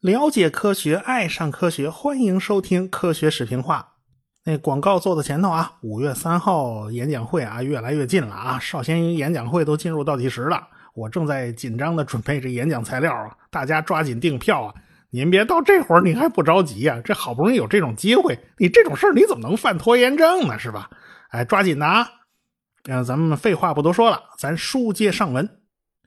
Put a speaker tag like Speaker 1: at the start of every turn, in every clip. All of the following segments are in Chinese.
Speaker 1: 了解科学，爱上科学，欢迎收听《科学视频化》。那广告做到前头啊，五月三号演讲会啊，越来越近了啊，少先营演讲会都进入倒计时了。我正在紧张的准备这演讲材料啊，大家抓紧订票啊！您别到这会儿你还不着急呀？这好不容易有这种机会，你这种事儿你怎么能犯拖延症呢？是吧？哎，抓紧的啊！嗯，咱们废话不多说了，咱书接上文。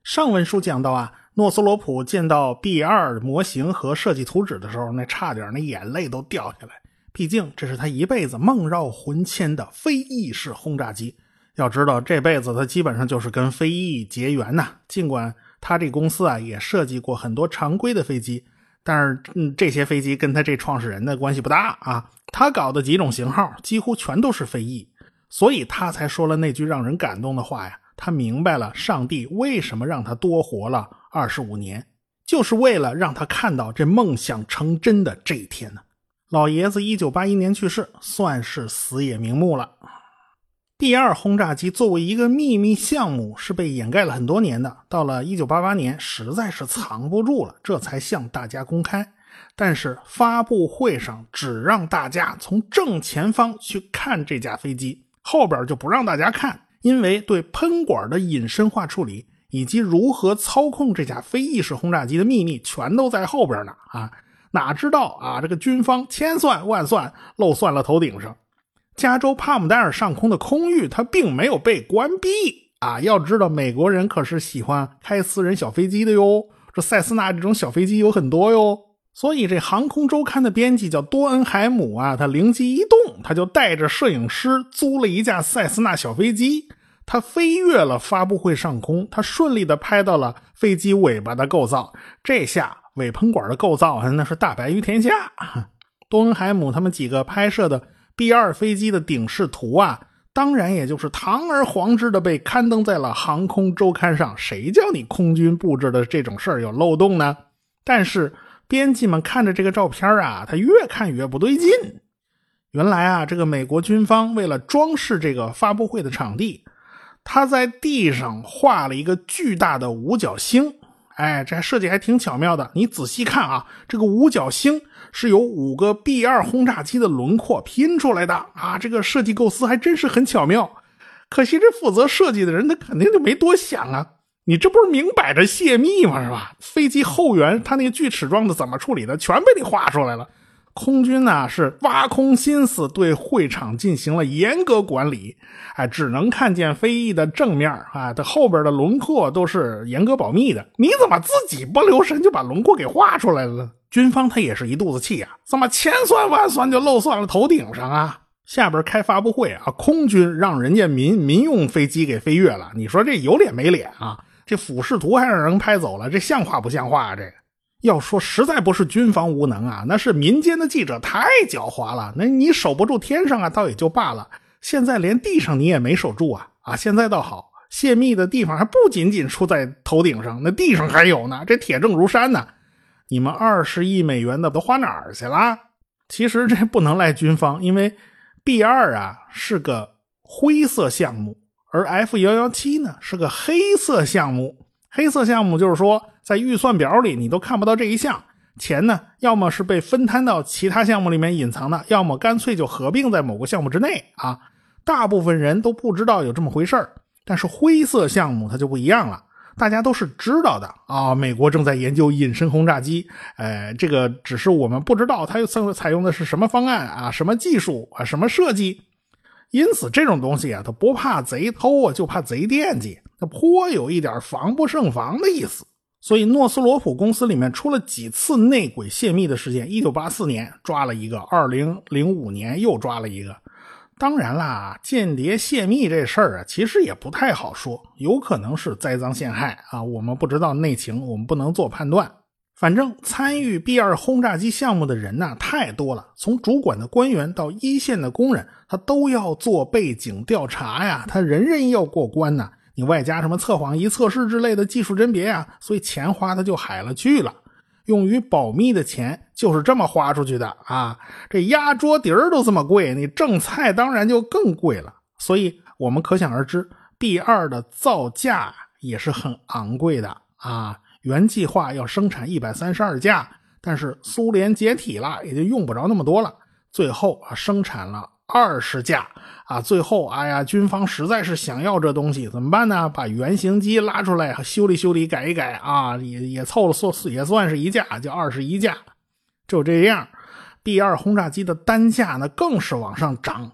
Speaker 1: 上文书讲到啊。诺斯罗普见到 B 二模型和设计图纸的时候，那差点那眼泪都掉下来。毕竟这是他一辈子梦绕魂牵的飞翼式轰炸机。要知道，这辈子他基本上就是跟飞翼结缘呐。尽管他这公司啊也设计过很多常规的飞机，但是嗯，这些飞机跟他这创始人的关系不大啊。他搞的几种型号几乎全都是飞翼，所以他才说了那句让人感动的话呀。他明白了上帝为什么让他多活了。二十五年，就是为了让他看到这梦想成真的这一天呢。老爷子一九八一年去世，算是死也瞑目了。第二轰炸机作为一个秘密项目，是被掩盖了很多年的。到了一九八八年，实在是藏不住了，这才向大家公开。但是发布会上只让大家从正前方去看这架飞机，后边就不让大家看，因为对喷管的隐身化处理。以及如何操控这架非翼式轰炸机的秘密，全都在后边呢！啊，哪知道啊，这个军方千算万算，漏算了头顶上。加州帕姆代尔上空的空域，它并没有被关闭啊！要知道，美国人可是喜欢开私人小飞机的哟，这塞斯纳这种小飞机有很多哟。所以，这航空周刊的编辑叫多恩海姆啊，他灵机一动，他就带着摄影师租了一架塞斯纳小飞机。他飞越了发布会上空，他顺利的拍到了飞机尾巴的构造。这下尾喷管的构造那是大白于天下。多恩海姆他们几个拍摄的 B 二飞机的顶视图啊，当然也就是堂而皇之的被刊登在了航空周刊上。谁叫你空军布置的这种事儿有漏洞呢？但是编辑们看着这个照片啊，他越看越不对劲。原来啊，这个美国军方为了装饰这个发布会的场地。他在地上画了一个巨大的五角星，哎，这设计还挺巧妙的。你仔细看啊，这个五角星是由五个 B 二轰炸机的轮廓拼出来的啊，这个设计构思还真是很巧妙。可惜这负责设计的人他肯定就没多想啊，你这不是明摆着泄密吗？是吧？飞机后缘它那个锯齿状的怎么处理的，全被你画出来了。空军呢是挖空心思对会场进行了严格管理，哎，只能看见飞翼的正面啊，它后边的轮廓都是严格保密的。你怎么自己不留神就把轮廓给画出来了？军方他也是一肚子气啊，怎么千算万算就漏算了头顶上啊？下边开发布会啊，空军让人家民民用飞机给飞越了，你说这有脸没脸啊？这俯视图还让人拍走了，这像话不像话啊？这个。要说实在不是军方无能啊，那是民间的记者太狡猾了。那你守不住天上啊，倒也就罢了。现在连地上你也没守住啊！啊，现在倒好，泄密的地方还不仅仅出在头顶上，那地上还有呢，这铁证如山呢。你们二十亿美元的都花哪儿去了？其实这不能赖军方，因为 B 二啊是个灰色项目，而 F 幺幺七呢是个黑色项目。黑色项目就是说。在预算表里，你都看不到这一项钱呢，要么是被分摊到其他项目里面隐藏的，要么干脆就合并在某个项目之内啊。大部分人都不知道有这么回事但是灰色项目它就不一样了，大家都是知道的啊。美国正在研究隐身轰炸机，呃，这个只是我们不知道它又采采用的是什么方案啊，什么技术啊，什么设计。因此，这种东西啊，它不怕贼偷啊，就怕贼惦记，它颇有一点防不胜防的意思。所以，诺斯罗普公司里面出了几次内鬼泄密的事件。一九八四年抓了一个，二零零五年又抓了一个。当然啦，间谍泄密这事儿啊，其实也不太好说，有可能是栽赃陷害啊。我们不知道内情，我们不能做判断。反正参与 B 二轰炸机项目的人呢，太多了，从主管的官员到一线的工人，他都要做背景调查呀，他人人要过关呢。你外加什么测谎仪测试之类的技术甄别啊，所以钱花的就海了去了。用于保密的钱就是这么花出去的啊！这压桌底儿都这么贵，你正菜当然就更贵了。所以我们可想而知，B 二的造价也是很昂贵的啊。原计划要生产一百三十二架，但是苏联解体了，也就用不着那么多了。最后啊，生产了二十架啊。最后，哎呀，军方实在是想要这东西，怎么办呢？把原型机拉出来修理修理，改一改啊，也也凑了算也算是一架，就二十一架。就这样，B 二轰炸机的单价呢更是往上涨。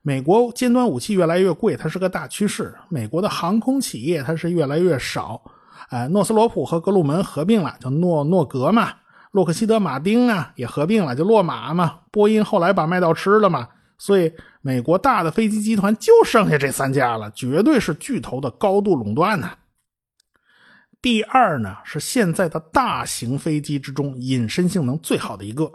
Speaker 1: 美国尖端武器越来越贵，它是个大趋势。美国的航空企业它是越来越少。哎，诺斯罗普和格鲁门合并了，叫诺诺格嘛。洛克希德马丁啊也合并了，就洛马嘛。波音后来把麦道吃了嘛。所以美国大的飞机集团就剩下这三家了，绝对是巨头的高度垄断呢。第二呢，是现在的大型飞机之中隐身性能最好的一个。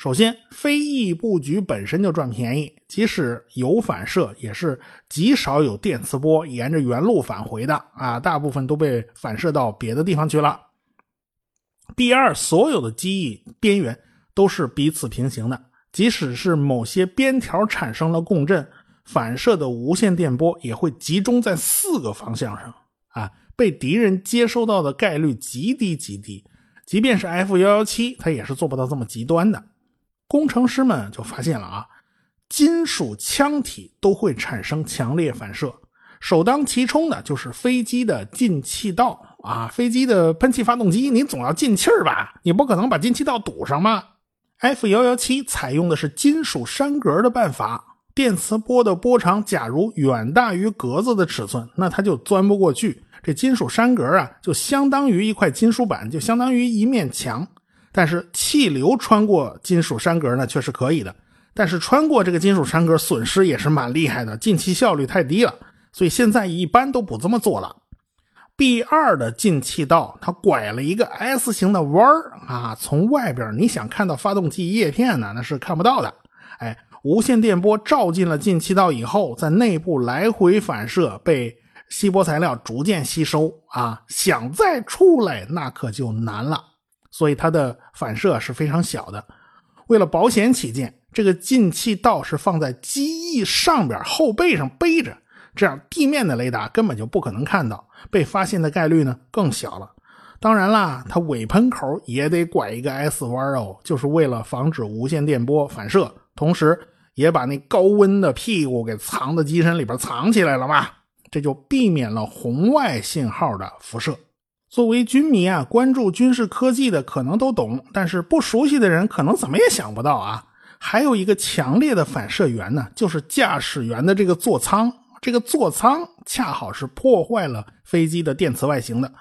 Speaker 1: 首先，飞翼布局本身就赚便宜，即使有反射，也是极少有电磁波沿着原路返回的啊，大部分都被反射到别的地方去了。第二，所有的机翼边缘都是彼此平行的，即使是某些边条产生了共振，反射的无线电波也会集中在四个方向上啊，被敌人接收到的概率极低极低，即便是 F 幺幺七，它也是做不到这么极端的。工程师们就发现了啊，金属腔体都会产生强烈反射，首当其冲的就是飞机的进气道啊，飞机的喷气发动机，你总要进气儿吧？你不可能把进气道堵上吗？F 幺幺七采用的是金属栅格的办法，电磁波的波长假如远大于格子的尺寸，那它就钻不过去。这金属栅格啊，就相当于一块金属板，就相当于一面墙。但是气流穿过金属栅格呢，却是可以的。但是穿过这个金属栅格，损失也是蛮厉害的，进气效率太低了。所以现在一般都不这么做了。B 二的进气道它拐了一个 S 型的弯儿啊，从外边你想看到发动机叶片呢，那是看不到的。哎，无线电波照进了进气道以后，在内部来回反射，被锡箔材料逐渐吸收啊，想再出来那可就难了。所以它的反射是非常小的。为了保险起见，这个进气道是放在机翼上边后背上背着，这样地面的雷达根本就不可能看到，被发现的概率呢更小了。当然啦，它尾喷口也得拐一个 S 弯哦，就是为了防止无线电波反射，同时也把那高温的屁股给藏在机身里边藏起来了嘛，这就避免了红外信号的辐射。作为军迷啊，关注军事科技的可能都懂，但是不熟悉的人可能怎么也想不到啊。还有一个强烈的反射源呢，就是驾驶员的这个座舱。这个座舱恰好是破坏了飞机的电磁外形的。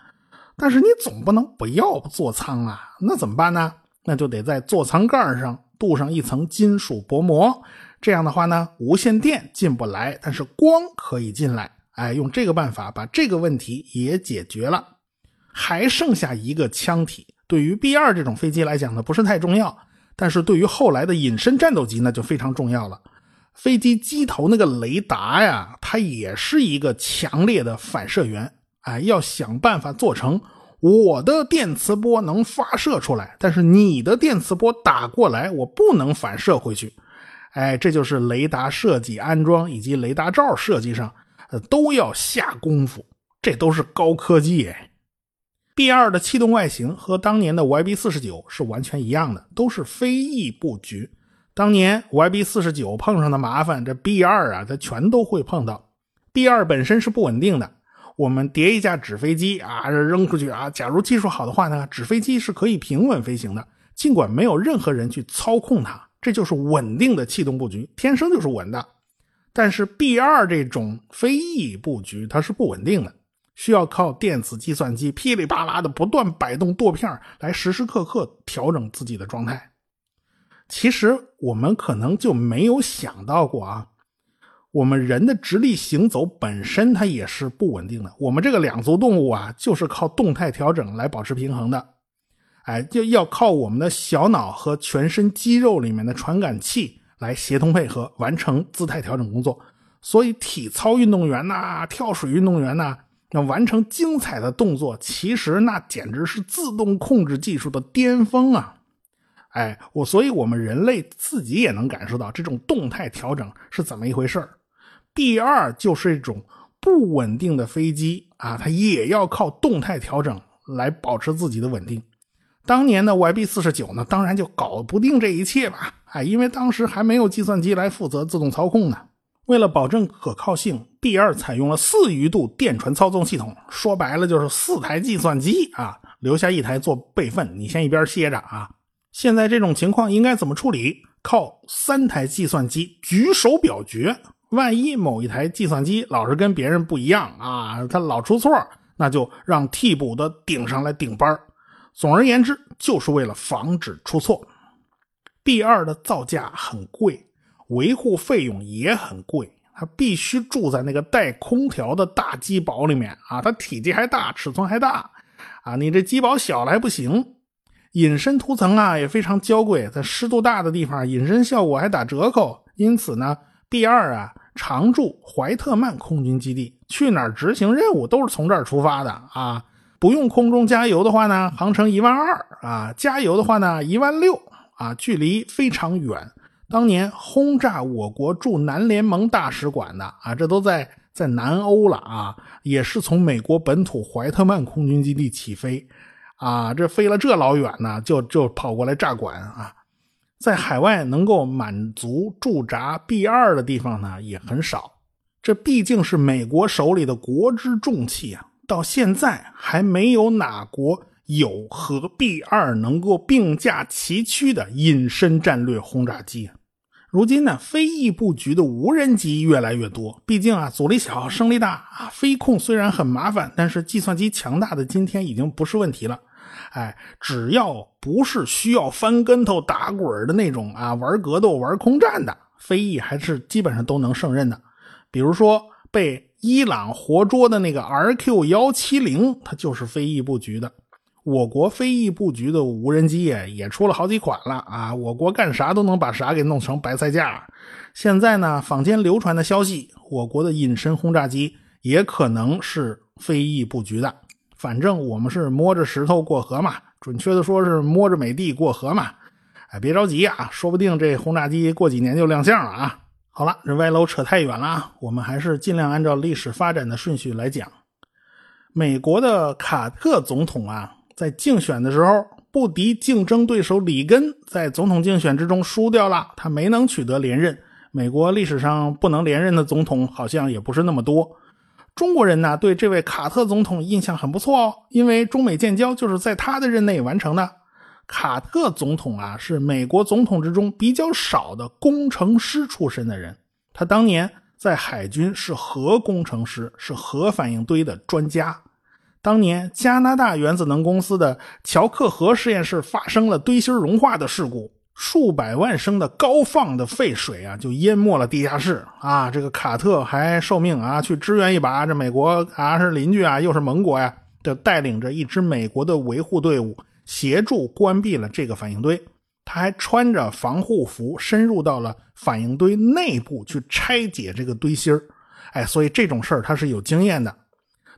Speaker 1: 但是你总不能不要座舱啊，那怎么办呢？那就得在座舱盖上镀上一层金属薄膜。这样的话呢，无线电进不来，但是光可以进来。哎，用这个办法把这个问题也解决了。还剩下一个腔体，对于 B 二这种飞机来讲呢，不是太重要，但是对于后来的隐身战斗机那就非常重要了。飞机机头那个雷达呀，它也是一个强烈的反射源，哎，要想办法做成我的电磁波能发射出来，但是你的电磁波打过来，我不能反射回去。哎，这就是雷达设计、安装以及雷达罩设计上，呃，都要下功夫，这都是高科技。B 二的气动外形和当年的 YB 四十九是完全一样的，都是飞翼布局。当年 YB 四十九碰上的麻烦，这 B 二啊，它全都会碰到。B 二本身是不稳定的，我们叠一架纸飞机啊，扔出去啊，假如技术好的话呢，纸飞机是可以平稳飞行的，尽管没有任何人去操控它，这就是稳定的气动布局，天生就是稳的。但是 B 二这种飞翼布局，它是不稳定的。需要靠电子计算机噼里啪啦的不断摆动舵片来时时刻刻调整自己的状态。其实我们可能就没有想到过啊，我们人的直立行走本身它也是不稳定的。我们这个两足动物啊，就是靠动态调整来保持平衡的。哎，就要靠我们的小脑和全身肌肉里面的传感器来协同配合完成姿态调整工作。所以体操运动员呐，跳水运动员呐。那完成精彩的动作，其实那简直是自动控制技术的巅峰啊！哎，我所以，我们人类自己也能感受到这种动态调整是怎么一回事第二就是一种不稳定的飞机啊，它也要靠动态调整来保持自己的稳定。当年的 YB 四十九呢，当然就搞不定这一切吧，哎，因为当时还没有计算机来负责自动操控呢。为了保证可靠性，B 二采用了四余度电传操纵系统，说白了就是四台计算机啊，留下一台做备份，你先一边歇着啊。现在这种情况应该怎么处理？靠三台计算机举手表决，万一某一台计算机老是跟别人不一样啊，它老出错，那就让替补的顶上来顶班总而言之，就是为了防止出错。B 二的造价很贵。维护费用也很贵，它必须住在那个带空调的大机堡里面啊，它体积还大，尺寸还大啊，你这机堡小了还不行。隐身涂层啊也非常娇贵，在湿度大的地方，隐身效果还打折扣。因此呢，B 二啊常驻怀特曼空军基地，去哪儿执行任务都是从这儿出发的啊。不用空中加油的话呢，航程一万二啊，加油的话呢一万六啊，距离非常远。当年轰炸我国驻南联盟大使馆的啊，这都在在南欧了啊，也是从美国本土怀特曼空军基地起飞，啊，这飞了这老远呢，就就跑过来炸馆啊，在海外能够满足驻扎 B 二的地方呢也很少，这毕竟是美国手里的国之重器啊，到现在还没有哪国。有和 B 二能够并驾齐驱的隐身战略轰炸机。如今呢，飞翼布局的无人机越来越多。毕竟啊，阻力小，升力大啊，飞控虽然很麻烦，但是计算机强大的今天已经不是问题了。哎，只要不是需要翻跟头打滚的那种啊，玩格斗、玩空战的，飞翼还是基本上都能胜任的。比如说被伊朗活捉的那个 RQ 幺七零，它就是飞翼布局的。我国飞翼布局的无人机也出了好几款了啊！我国干啥都能把啥给弄成白菜价。现在呢，坊间流传的消息，我国的隐身轰炸机也可能是飞翼布局的。反正我们是摸着石头过河嘛，准确的说是摸着美帝过河嘛。哎，别着急啊，说不定这轰炸机过几年就亮相了啊！好了，这歪楼扯太远了，我们还是尽量按照历史发展的顺序来讲。美国的卡特总统啊。在竞选的时候，不敌竞争对手里根，在总统竞选之中输掉了，他没能取得连任。美国历史上不能连任的总统好像也不是那么多。中国人呢，对这位卡特总统印象很不错哦，因为中美建交就是在他的任内完成的。卡特总统啊，是美国总统之中比较少的工程师出身的人。他当年在海军是核工程师，是核反应堆的专家。当年加拿大原子能公司的乔克河实验室发生了堆芯融化的事故，数百万升的高放的废水啊，就淹没了地下室啊。这个卡特还受命啊去支援一把，这美国啊是邻居啊，又是盟国呀，就带领着一支美国的维护队伍协助关闭了这个反应堆。他还穿着防护服深入到了反应堆内部去拆解这个堆芯哎，所以这种事儿他是有经验的。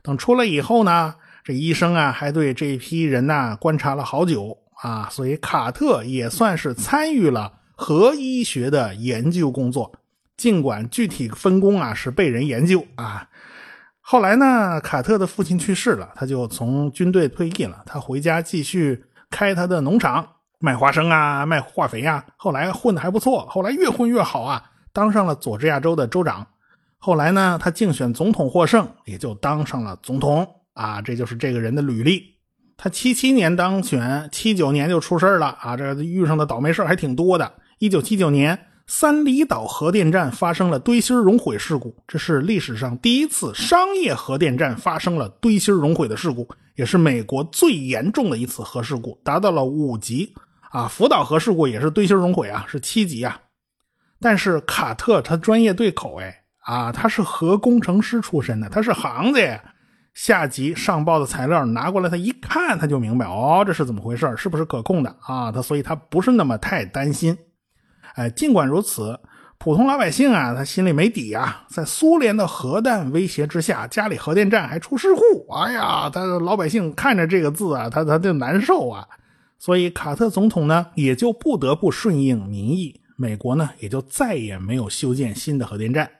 Speaker 1: 等出来以后呢，这医生啊还对这批人呐观察了好久啊，所以卡特也算是参与了核医学的研究工作，尽管具体分工啊是被人研究啊。后来呢，卡特的父亲去世了，他就从军队退役了，他回家继续开他的农场，卖花生啊，卖化肥啊。后来混的还不错，后来越混越好啊，当上了佐治亚州的州长。后来呢，他竞选总统获胜，也就当上了总统啊。这就是这个人的履历。他七七年当选，七九年就出事了啊。这遇上的倒霉事还挺多的。一九七九年，三里岛核电站发生了堆芯熔毁事故，这是历史上第一次商业核电站发生了堆芯熔毁的事故，也是美国最严重的一次核事故，达到了五级啊。福岛核事故也是堆芯熔毁啊，是七级啊。但是卡特他专业对口哎。啊，他是核工程师出身的，他是行子。下级上报的材料拿过来，他一看他就明白，哦，这是怎么回事，是不是可控的啊？他所以他不是那么太担心。哎，尽管如此，普通老百姓啊，他心里没底啊。在苏联的核弹威胁之下，家里核电站还出事故，哎呀，他老百姓看着这个字啊，他他就难受啊。所以卡特总统呢，也就不得不顺应民意，美国呢也就再也没有修建新的核电站。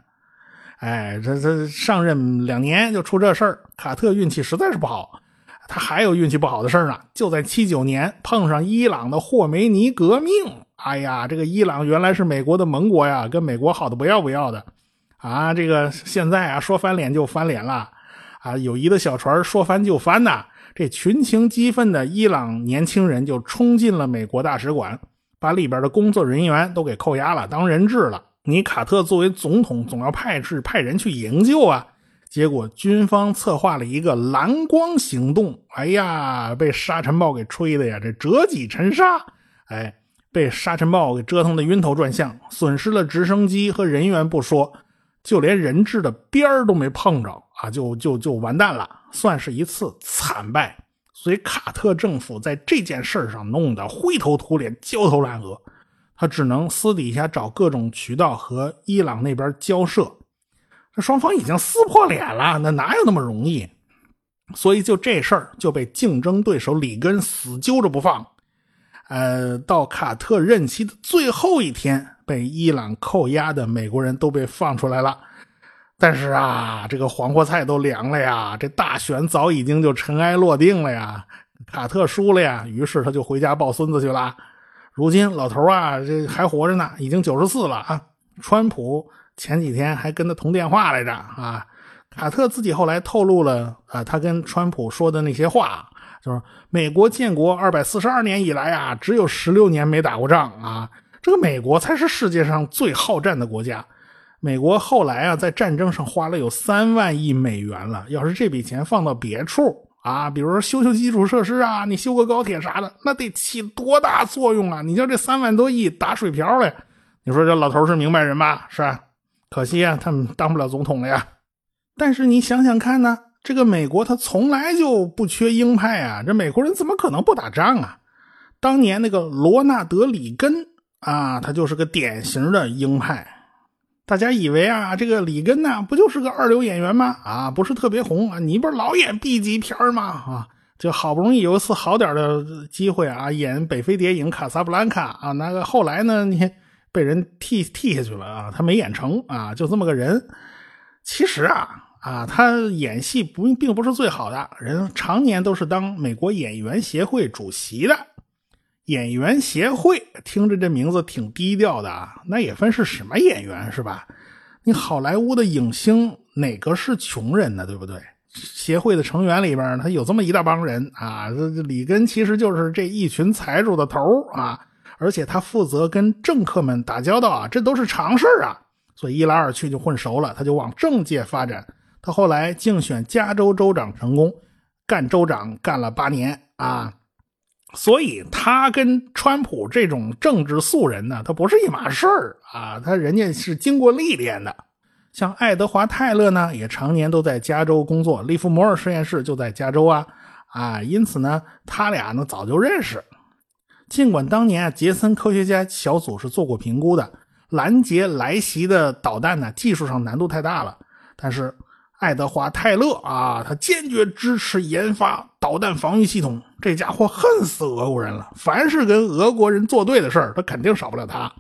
Speaker 1: 哎，这这上任两年就出这事儿，卡特运气实在是不好。他还有运气不好的事儿呢，就在七九年碰上伊朗的霍梅尼革命。哎呀，这个伊朗原来是美国的盟国呀，跟美国好的不要不要的啊。这个现在啊，说翻脸就翻脸了啊，友谊的小船说翻就翻呐。这群情激愤的伊朗年轻人就冲进了美国大使馆，把里边的工作人员都给扣押了，当人质了。你卡特作为总统，总要派是派人去营救啊。结果军方策划了一个蓝光行动，哎呀，被沙尘暴给吹的呀，这折戟沉沙，哎，被沙尘暴给折腾的晕头转向，损失了直升机和人员不说，就连人质的边儿都没碰着啊，就就就完蛋了，算是一次惨败。所以卡特政府在这件事上弄得灰头土脸、焦头烂额。他只能私底下找各种渠道和伊朗那边交涉，这双方已经撕破脸了，那哪有那么容易？所以就这事儿就被竞争对手里根死揪着不放。呃，到卡特任期的最后一天，被伊朗扣押的美国人都被放出来了。但是啊，这个黄花菜都凉了呀，这大选早已经就尘埃落定了呀，卡特输了呀，于是他就回家抱孙子去了。如今老头啊，这还活着呢，已经九十四了啊。川普前几天还跟他通电话来着啊。卡特自己后来透露了啊，他跟川普说的那些话，就是美国建国二百四十二年以来啊，只有十六年没打过仗啊。这个美国才是世界上最好战的国家。美国后来啊，在战争上花了有三万亿美元了，要是这笔钱放到别处。啊，比如说修修基础设施啊，你修个高铁啥的，那得起多大作用啊！你叫这三万多亿打水漂了，你说这老头是明白人吧？是吧？可惜啊，他们当不了总统了呀。但是你想想看呢，这个美国他从来就不缺鹰派啊，这美国人怎么可能不打仗啊？当年那个罗纳德·里根啊，他就是个典型的鹰派。大家以为啊，这个里根呢，不就是个二流演员吗？啊，不是特别红啊。你不是老演 B 级片吗？啊，就好不容易有一次好点的机会啊，演北非谍影《卡萨布兰卡》啊，那个后来呢，你被人替替下去了啊，他没演成啊，就这么个人。其实啊啊，他演戏不并不是最好的人，常年都是当美国演员协会主席的。演员协会听着这名字挺低调的啊，那也分是什么演员是吧？你好莱坞的影星哪个是穷人呢？对不对？协会的成员里边他有这么一大帮人啊，这里根其实就是这一群财主的头啊，而且他负责跟政客们打交道啊，这都是常事啊，所以一来二去就混熟了，他就往政界发展。他后来竞选加州州长成功，干州长干了八年啊。所以他跟川普这种政治素人呢，他不是一码事儿啊，他人家是经过历练的。像爱德华·泰勒呢，也常年都在加州工作，利弗摩尔实验室就在加州啊，啊，因此呢，他俩呢早就认识。尽管当年啊，杰森科学家小组是做过评估的，拦截来袭的导弹呢，技术上难度太大了，但是。爱德华·泰勒啊，他坚决支持研发导弹防御系统。这家伙恨死俄国人了，凡是跟俄国人作对的事儿，他肯定少不了他。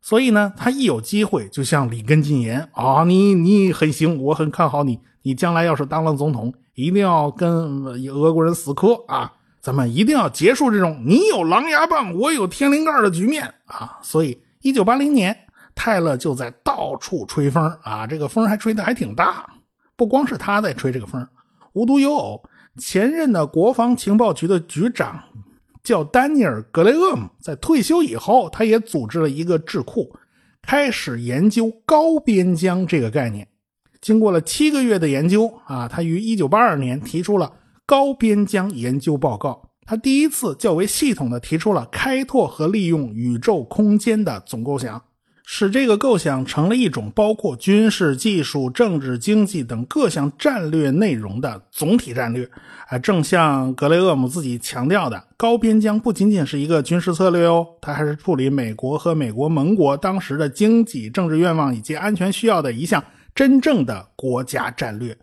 Speaker 1: 所以呢，他一有机会就向里根进言啊，你你很行，我很看好你。你将来要是当了总统，一定要跟俄国人死磕啊！咱们一定要结束这种你有狼牙棒，我有天灵盖的局面啊！所以，一九八零年，泰勒就在到处吹风啊，这个风还吹得还挺大。不光是他在吹这个风，无独有偶，前任的国防情报局的局长叫丹尼尔·格雷厄姆，在退休以后，他也组织了一个智库，开始研究高边疆这个概念。经过了七个月的研究啊，他于1982年提出了高边疆研究报告。他第一次较为系统的提出了开拓和利用宇宙空间的总构想。使这个构想成了一种包括军事、技术、政治、经济等各项战略内容的总体战略。啊，正像格雷厄姆自己强调的，高边疆不仅仅是一个军事策略哦，它还是处理美国和美国盟国当时的经济、政治愿望以及安全需要的一项真正的国家战略。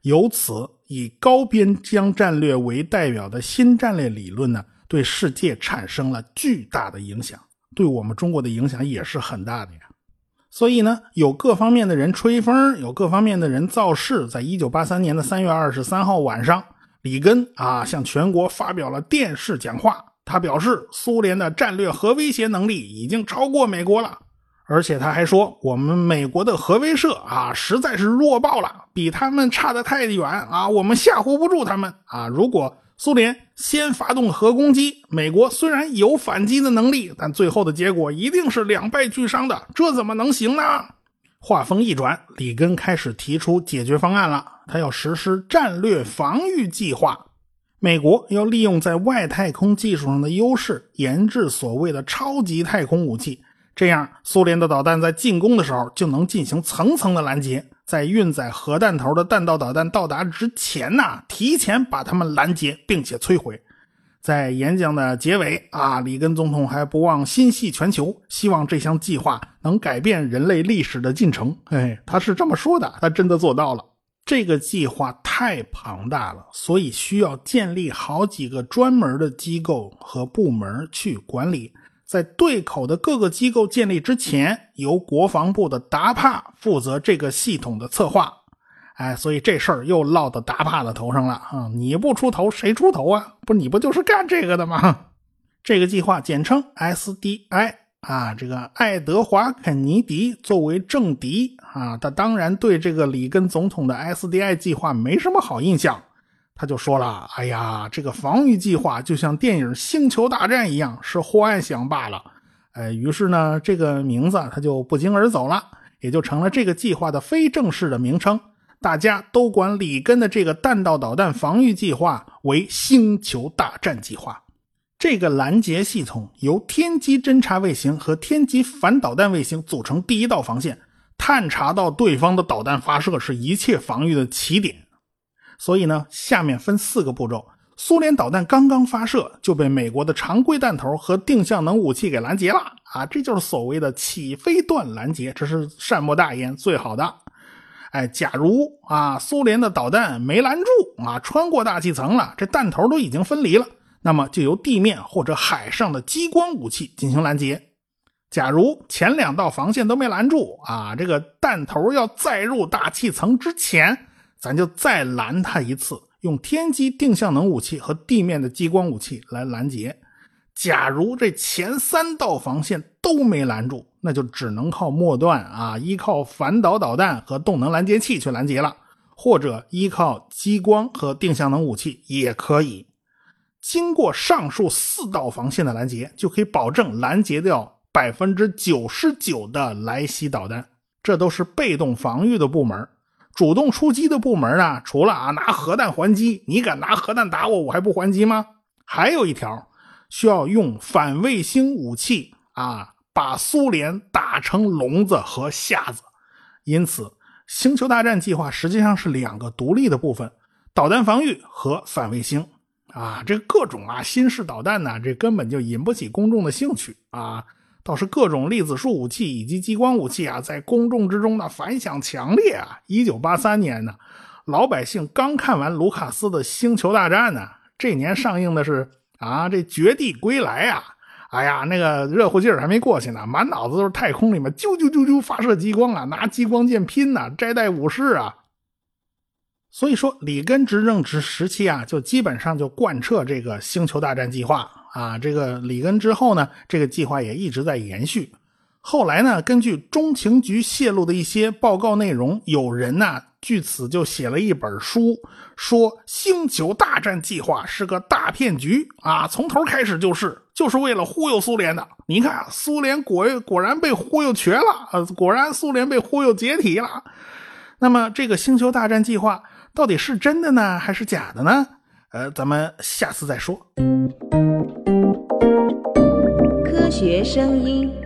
Speaker 1: 由此，以高边疆战略为代表的新战略理论呢，对世界产生了巨大的影响。对我们中国的影响也是很大的呀。所以呢，有各方面的人吹风，有各方面的人造势。在一九八三年的三月二十三号晚上，里根啊向全国发表了电视讲话。他表示，苏联的战略核威胁能力已经超过美国了，而且他还说，我们美国的核威慑啊实在是弱爆了，比他们差得太远啊，我们吓唬不住他们啊。如果苏联先发动核攻击，美国虽然有反击的能力，但最后的结果一定是两败俱伤的，这怎么能行呢？话锋一转，里根开始提出解决方案了。他要实施战略防御计划，美国要利用在外太空技术上的优势，研制所谓的超级太空武器，这样苏联的导弹在进攻的时候就能进行层层的拦截。在运载核弹头的弹道导弹到达之前呢，提前把他们拦截并且摧毁。在演讲的结尾啊，里根总统还不忘心系全球，希望这项计划能改变人类历史的进程。嘿哎，他是这么说的，他真的做到了。这个计划太庞大了，所以需要建立好几个专门的机构和部门去管理。在对口的各个机构建立之前，由国防部的达帕负责这个系统的策划。哎，所以这事儿又落到达帕的头上了啊！你不出头，谁出头啊？不，你不就是干这个的吗？这个计划简称 SDI 啊。这个爱德华·肯尼迪作为政敌啊，他当然对这个里根总统的 SDI 计划没什么好印象。他就说了：“哎呀，这个防御计划就像电影《星球大战》一样，是幻想罢了。”哎，于是呢，这个名字他就不胫而走了，也就成了这个计划的非正式的名称。大家都管里根的这个弹道导弹防御计划为“星球大战计划”。这个拦截系统由天基侦察卫星和天基反导弹卫星组成第一道防线，探查到对方的导弹发射是一切防御的起点。所以呢，下面分四个步骤：苏联导弹刚刚发射就被美国的常规弹头和定向能武器给拦截了啊！这就是所谓的起飞段拦截，这是善莫大焉，最好的。哎，假如啊，苏联的导弹没拦住啊，穿过大气层了，这弹头都已经分离了，那么就由地面或者海上的激光武器进行拦截。假如前两道防线都没拦住啊，这个弹头要再入大气层之前。咱就再拦他一次，用天基定向能武器和地面的激光武器来拦截。假如这前三道防线都没拦住，那就只能靠末段啊，依靠反导导弹和动能拦截器去拦截了，或者依靠激光和定向能武器也可以。经过上述四道防线的拦截，就可以保证拦截掉百分之九十九的来袭导弹。这都是被动防御的部门。主动出击的部门呢？除了啊拿核弹还击，你敢拿核弹打我，我还不还击吗？还有一条，需要用反卫星武器啊，把苏联打成聋子和瞎子。因此，星球大战计划实际上是两个独立的部分：导弹防御和反卫星。啊，这各种啊新式导弹呢，这根本就引不起公众的兴趣啊。倒是各种粒子束武器以及激光武器啊，在公众之中呢反响强烈啊！一九八三年呢，老百姓刚看完卢卡斯的《星球大战》呢，这年上映的是啊这《绝地归来》啊，哎呀，那个热乎劲儿还没过去呢，满脑子都是太空里面啾啾啾啾发射激光啊，拿激光剑拼呐，摘带武士啊。所以说，里根执政之时期啊，就基本上就贯彻这个《星球大战》计划。啊，这个里根之后呢，这个计划也一直在延续。后来呢，根据中情局泄露的一些报告内容，有人呢据此就写了一本书，说星球大战计划是个大骗局啊，从头开始就是，就是为了忽悠苏联的。你看，苏联果果然被忽悠瘸了，果然苏联被忽悠解体了。那么，这个星球大战计划到底是真的呢，还是假的呢？呃，咱们下次再说。
Speaker 2: 科学声音。